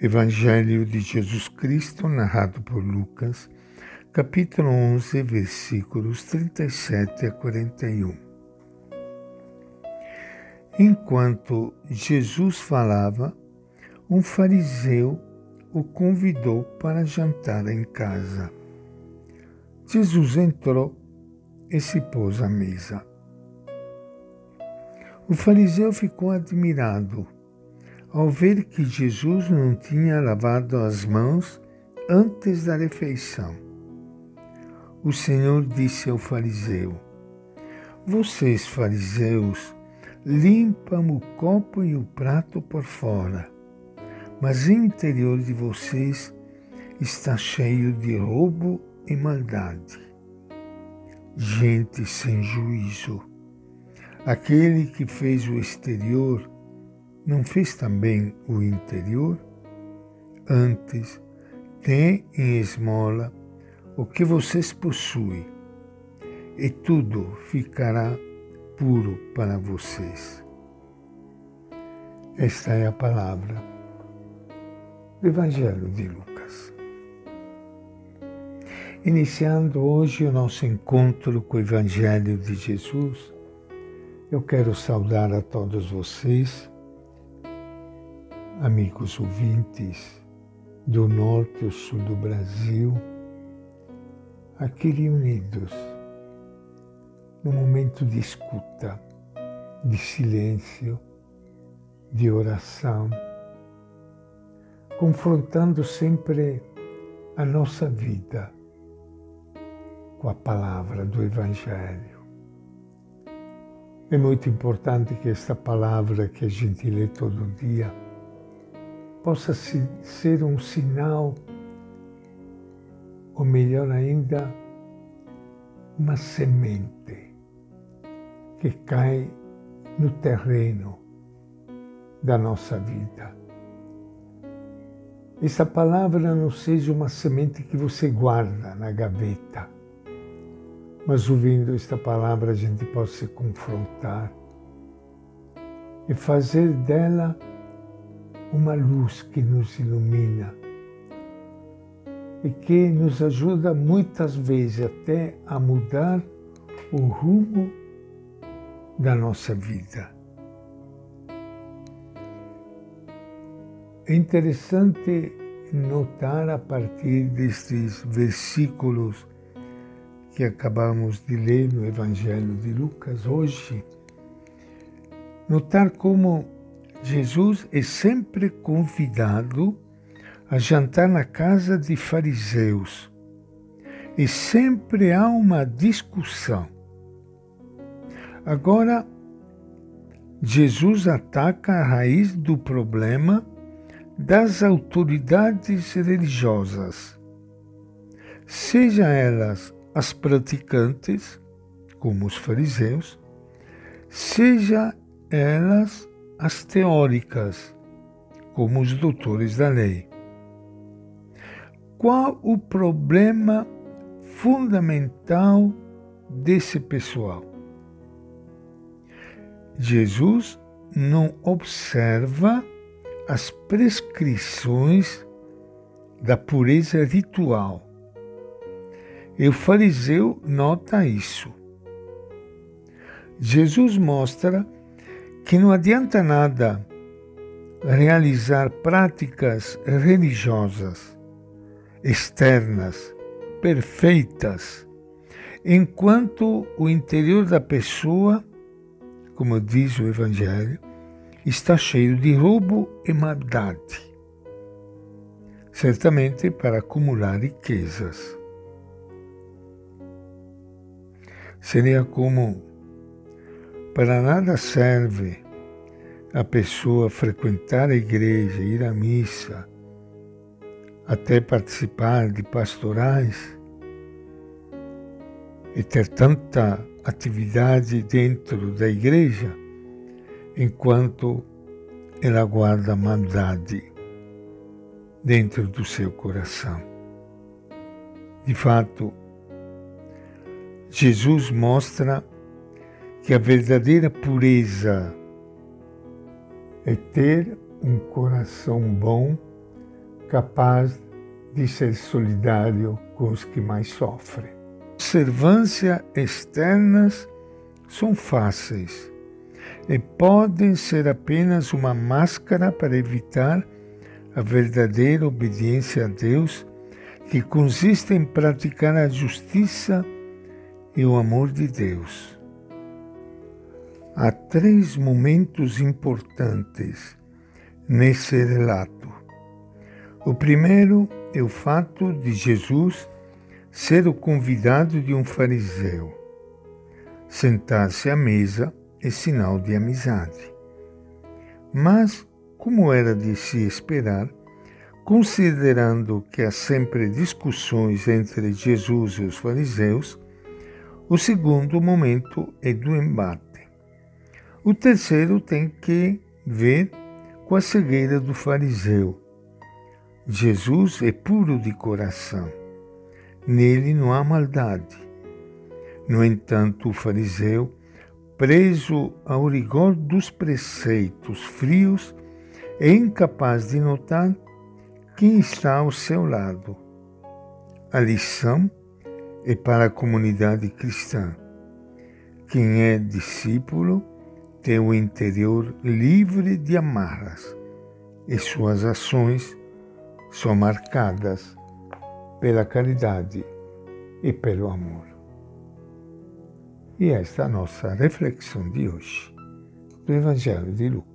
Evangelho de Jesus Cristo, narrado por Lucas, capítulo 11, versículos 37 a 41. Enquanto Jesus falava, um fariseu o convidou para jantar em casa. Jesus entrou e se pôs à mesa. O fariseu ficou admirado ao ver que Jesus não tinha lavado as mãos antes da refeição. O Senhor disse ao fariseu: Vocês, fariseus, limpam o copo e o prato por fora, mas o interior de vocês está cheio de roubo e maldade. Gente sem juízo. Aquele que fez o exterior não fez também o interior? Antes, tem em esmola o que vocês possuem, e tudo ficará puro para vocês. Esta é a palavra do Evangelho de Lucas. Iniciando hoje o nosso encontro com o Evangelho de Jesus, eu quero saudar a todos vocês amigos ouvintes do norte e sul do Brasil, aqui reunidos no momento de escuta, de silêncio, de oração, confrontando sempre a nossa vida com a palavra do Evangelho. É muito importante que esta palavra que a gente lê todo dia possa ser um sinal, ou melhor ainda, uma semente que cai no terreno da nossa vida. Essa palavra não seja uma semente que você guarda na gaveta, mas ouvindo esta palavra a gente possa se confrontar e fazer dela uma luz que nos ilumina e que nos ajuda muitas vezes até a mudar o rumo da nossa vida. É interessante notar a partir destes versículos que acabamos de ler no Evangelho de Lucas hoje, notar como Jesus é sempre convidado a jantar na casa de fariseus e sempre há uma discussão. Agora, Jesus ataca a raiz do problema das autoridades religiosas, seja elas as praticantes, como os fariseus, seja elas as teóricas, como os doutores da lei. Qual o problema fundamental desse pessoal? Jesus não observa as prescrições da pureza ritual. E o fariseu nota isso. Jesus mostra que não adianta nada realizar práticas religiosas externas, perfeitas, enquanto o interior da pessoa, como diz o Evangelho, está cheio de roubo e maldade. Certamente para acumular riquezas. Seria como para nada serve a pessoa frequentar a igreja, ir à missa, até participar de pastorais e ter tanta atividade dentro da igreja, enquanto ela guarda maldade dentro do seu coração. De fato, Jesus mostra que a verdadeira pureza é ter um coração bom capaz de ser solidário com os que mais sofrem. Observâncias externas são fáceis e podem ser apenas uma máscara para evitar a verdadeira obediência a Deus, que consiste em praticar a justiça e o amor de Deus. Há três momentos importantes nesse relato. O primeiro é o fato de Jesus ser o convidado de um fariseu. Sentar-se à mesa é sinal de amizade. Mas, como era de se esperar, considerando que há sempre discussões entre Jesus e os fariseus, o segundo momento é do embate. O terceiro tem que ver com a cegueira do fariseu. Jesus é puro de coração. Nele não há maldade. No entanto, o fariseu preso ao rigor dos preceitos frios, é incapaz de notar quem está ao seu lado. A lição é para a comunidade cristã. Quem é discípulo tem o interior livre de amarras e suas ações são marcadas pela caridade e pelo amor. E esta é a nossa reflexão de hoje do Evangelho de Lucas.